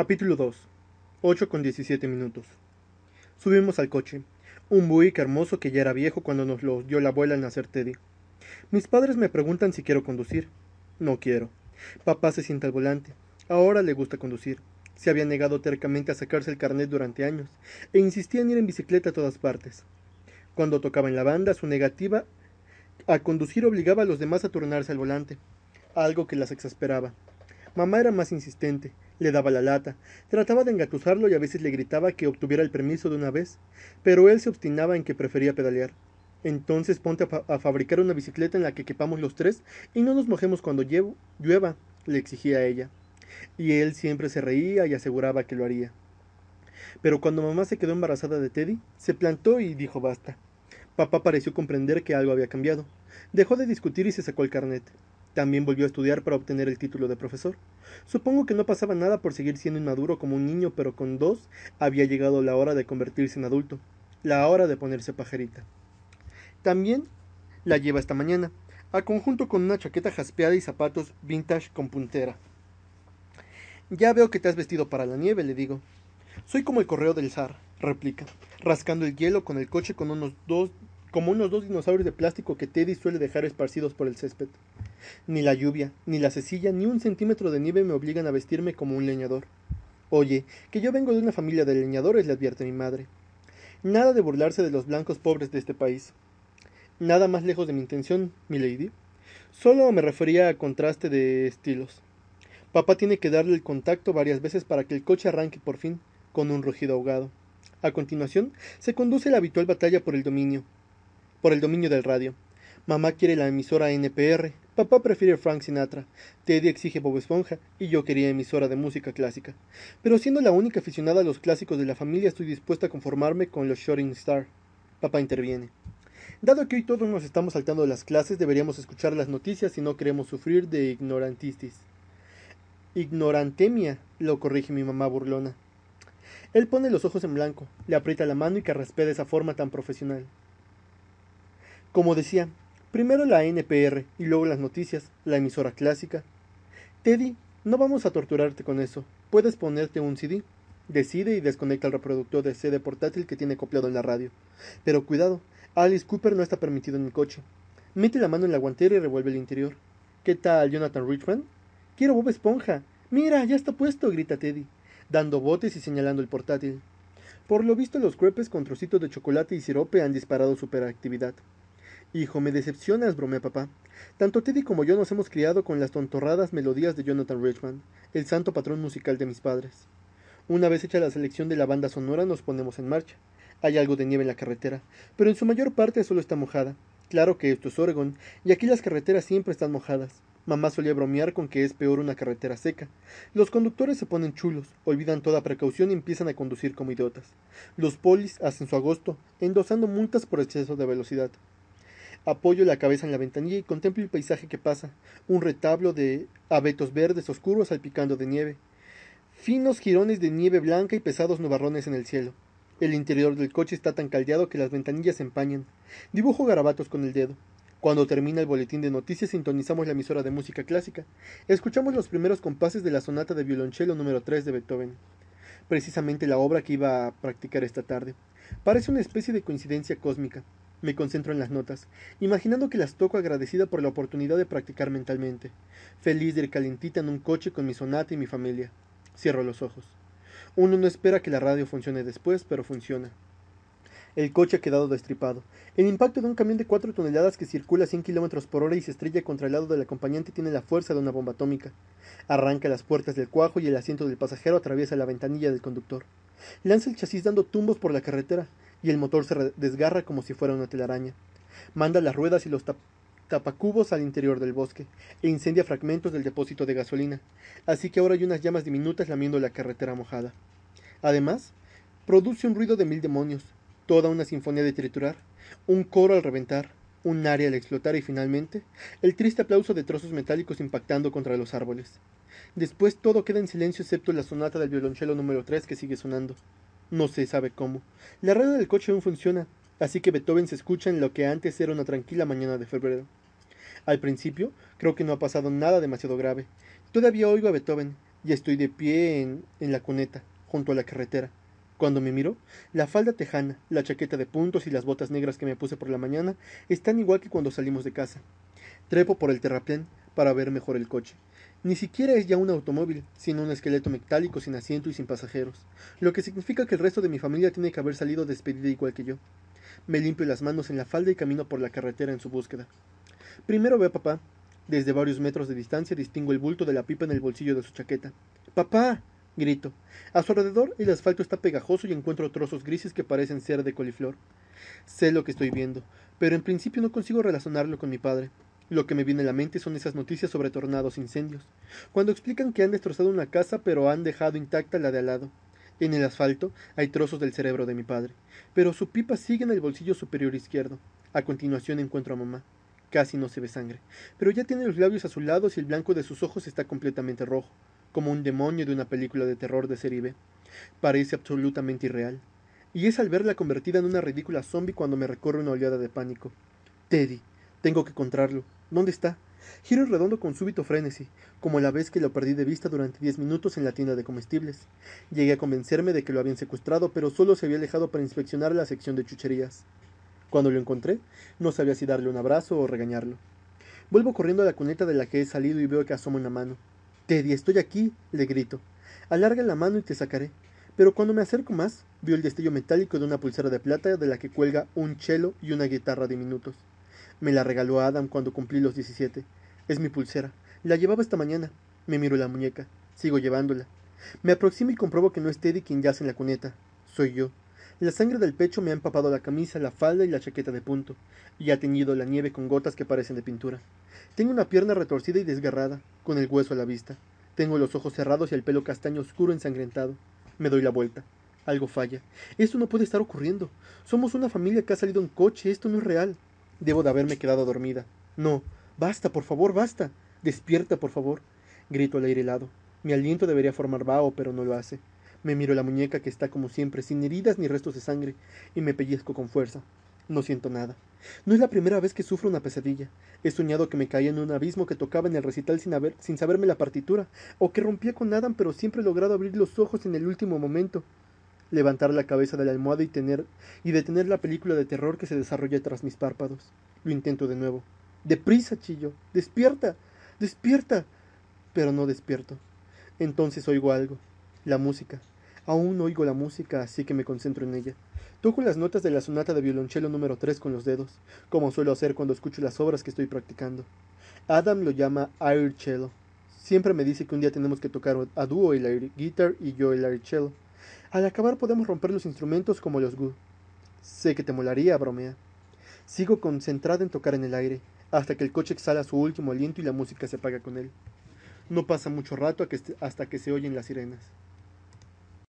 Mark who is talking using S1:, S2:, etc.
S1: Capítulo 2. 8 con 17 minutos. Subimos al coche. Un Buick hermoso que ya era viejo cuando nos lo dio la abuela al nacer Teddy. Mis padres me preguntan si quiero conducir. No quiero. Papá se sienta al volante. Ahora le gusta conducir. Se había negado tercamente a sacarse el carnet durante años e insistía en ir en bicicleta a todas partes. Cuando tocaba en la banda, su negativa a conducir obligaba a los demás a turnarse al volante, algo que las exasperaba. Mamá era más insistente, le daba la lata, trataba de engatusarlo y a veces le gritaba que obtuviera el permiso de una vez, pero él se obstinaba en que prefería pedalear. Entonces ponte a, a fabricar una bicicleta en la que quepamos los tres y no nos mojemos cuando llueva, le exigía ella. Y él siempre se reía y aseguraba que lo haría. Pero cuando mamá se quedó embarazada de Teddy, se plantó y dijo basta. Papá pareció comprender que algo había cambiado. Dejó de discutir y se sacó el carnet. También volvió a estudiar para obtener el título de profesor. Supongo que no pasaba nada por seguir siendo inmaduro como un niño, pero con dos había llegado la hora de convertirse en adulto, la hora de ponerse pajarita. También la lleva esta mañana, a conjunto con una chaqueta jaspeada y zapatos vintage con puntera. Ya veo que te has vestido para la nieve, le digo. Soy como el correo del zar, replica, rascando el hielo con el coche con unos dos, como unos dos dinosaurios de plástico que Teddy suele dejar esparcidos por el césped. Ni la lluvia, ni la cecilla, ni un centímetro de nieve me obligan a vestirme como un leñador. Oye, que yo vengo de una familia de leñadores, le advierte mi madre. Nada de burlarse de los blancos pobres de este país. Nada más lejos de mi intención, mi lady. Solo me refería a contraste de estilos. Papá tiene que darle el contacto varias veces para que el coche arranque por fin, con un rugido ahogado. A continuación, se conduce la habitual batalla por el dominio, por el dominio del radio. Mamá quiere la emisora NPR, papá prefiere Frank Sinatra, Teddy exige Bob Esponja y yo quería emisora de música clásica. Pero siendo la única aficionada a los clásicos de la familia estoy dispuesta a conformarme con los Shooting Star. Papá interviene. Dado que hoy todos nos estamos saltando de las clases, deberíamos escuchar las noticias si no queremos sufrir de ignorantistis. Ignorantemia, lo corrige mi mamá burlona. Él pone los ojos en blanco, le aprieta la mano y carraspea de esa forma tan profesional. Como decía, Primero la NPR y luego las noticias, la emisora clásica. Teddy, no vamos a torturarte con eso. Puedes ponerte un CD. Decide y desconecta el reproductor de CD portátil que tiene copiado en la radio. Pero cuidado, Alice Cooper no está permitido en el coche. Mete la mano en la guantera y revuelve el interior. ¿Qué tal, Jonathan Richman? Quiero Bob Esponja. Mira, ya está puesto, grita Teddy, dando botes y señalando el portátil. Por lo visto, los crepes con trocitos de chocolate y sirope han disparado superactividad. Hijo, me decepcionas, bromea papá. Tanto Teddy como yo nos hemos criado con las tontorradas melodías de Jonathan Richman, el santo patrón musical de mis padres. Una vez hecha la selección de la banda sonora nos ponemos en marcha. Hay algo de nieve en la carretera, pero en su mayor parte solo está mojada. Claro que esto es Oregon, y aquí las carreteras siempre están mojadas. Mamá solía bromear con que es peor una carretera seca. Los conductores se ponen chulos, olvidan toda precaución y empiezan a conducir como idiotas. Los polis hacen su agosto, endosando multas por exceso de velocidad. Apoyo la cabeza en la ventanilla y contemplo el paisaje que pasa, un retablo de abetos verdes oscuros salpicando de nieve, finos jirones de nieve blanca y pesados nubarrones en el cielo. El interior del coche está tan caldeado que las ventanillas se empañan. Dibujo garabatos con el dedo. Cuando termina el boletín de noticias sintonizamos la emisora de música clásica. Escuchamos los primeros compases de la sonata de violonchelo número 3 de Beethoven. Precisamente la obra que iba a practicar esta tarde. Parece una especie de coincidencia cósmica. Me concentro en las notas, imaginando que las toco agradecida por la oportunidad de practicar mentalmente, feliz de ir calentita en un coche con mi sonata y mi familia. Cierro los ojos. Uno no espera que la radio funcione después, pero funciona. El coche ha quedado destripado. El impacto de un camión de cuatro toneladas que circula a 100 kilómetros por hora y se estrella contra el lado del acompañante tiene la fuerza de una bomba atómica. Arranca las puertas del cuajo y el asiento del pasajero atraviesa la ventanilla del conductor. Lanza el chasis dando tumbos por la carretera y el motor se desgarra como si fuera una telaraña. Manda las ruedas y los tapacubos al interior del bosque e incendia fragmentos del depósito de gasolina, así que ahora hay unas llamas diminutas lamiendo la carretera mojada. Además, produce un ruido de mil demonios, toda una sinfonía de triturar, un coro al reventar, un área al explotar y finalmente el triste aplauso de trozos metálicos impactando contra los árboles. Después todo queda en silencio excepto la sonata del violonchelo número 3 que sigue sonando. No se sabe cómo. La radio del coche aún funciona, así que Beethoven se escucha en lo que antes era una tranquila mañana de febrero. Al principio, creo que no ha pasado nada demasiado grave. Todavía oigo a Beethoven, y estoy de pie en, en la cuneta, junto a la carretera. Cuando me miro, la falda tejana, la chaqueta de puntos y las botas negras que me puse por la mañana están igual que cuando salimos de casa. Trepo por el terraplén para ver mejor el coche. Ni siquiera es ya un automóvil, sino un esqueleto metálico sin asiento y sin pasajeros, lo que significa que el resto de mi familia tiene que haber salido despedida igual que yo. Me limpio las manos en la falda y camino por la carretera en su búsqueda. Primero veo a papá. Desde varios metros de distancia distingo el bulto de la pipa en el bolsillo de su chaqueta. ¡Papá! grito. A su alrededor el asfalto está pegajoso y encuentro trozos grises que parecen ser de coliflor. Sé lo que estoy viendo, pero en principio no consigo relacionarlo con mi padre. Lo que me viene a la mente son esas noticias sobre tornados e incendios, cuando explican que han destrozado una casa pero han dejado intacta la de al lado. En el asfalto hay trozos del cerebro de mi padre, pero su pipa sigue en el bolsillo superior izquierdo. A continuación encuentro a mamá. Casi no se ve sangre, pero ya tiene los labios azulados y el blanco de sus ojos está completamente rojo como un demonio de una película de terror de serie B. Parece absolutamente irreal. Y es al verla convertida en una ridícula zombie cuando me recorre una oleada de pánico. Teddy, tengo que encontrarlo. ¿Dónde está? Giro redondo con súbito frenesí, como la vez que lo perdí de vista durante diez minutos en la tienda de comestibles. Llegué a convencerme de que lo habían secuestrado, pero solo se había alejado para inspeccionar la sección de chucherías. Cuando lo encontré, no sabía si darle un abrazo o regañarlo. Vuelvo corriendo a la cuneta de la que he salido y veo que asoma una mano. Teddy, estoy aquí, le grito. Alarga la mano y te sacaré. Pero cuando me acerco más, veo el destello metálico de una pulsera de plata de la que cuelga un chelo y una guitarra diminutos. Me la regaló Adam cuando cumplí los 17. Es mi pulsera. La llevaba esta mañana. Me miro la muñeca. Sigo llevándola. Me aproximo y compruebo que no es Teddy quien yace en la cuneta. Soy yo. La sangre del pecho me ha empapado la camisa, la falda y la chaqueta de punto, y ha teñido la nieve con gotas que parecen de pintura. Tengo una pierna retorcida y desgarrada, con el hueso a la vista. Tengo los ojos cerrados y el pelo castaño oscuro ensangrentado. Me doy la vuelta. Algo falla. Esto no puede estar ocurriendo. Somos una familia que ha salido en coche. Esto no es real. Debo de haberme quedado dormida. No. Basta, por favor, basta. Despierta, por favor. Grito al aire helado. Mi aliento debería formar vaho, pero no lo hace. Me miro la muñeca que está como siempre, sin heridas ni restos de sangre, y me pellizco con fuerza. No siento nada. No es la primera vez que sufro una pesadilla. He soñado que me caía en un abismo que tocaba en el recital sin, haber, sin saberme la partitura, o que rompía con Adam pero siempre he logrado abrir los ojos en el último momento. Levantar la cabeza de la almohada y tener y detener la película de terror que se desarrolla tras mis párpados. Lo intento de nuevo. Deprisa, chillo. Despierta. Despierta. Pero no despierto. Entonces oigo algo. La música. Aún oigo la música, así que me concentro en ella. Toco las notas de la sonata de violonchelo número 3 con los dedos, como suelo hacer cuando escucho las obras que estoy practicando. Adam lo llama air cello. Siempre me dice que un día tenemos que tocar a dúo el air guitar y yo el air cello. Al acabar podemos romper los instrumentos como los Gu. Sé que te molaría, bromea. Sigo concentrada en tocar en el aire, hasta que el coche exhala su último aliento y la música se apaga con él. No pasa mucho rato hasta que se oyen las sirenas.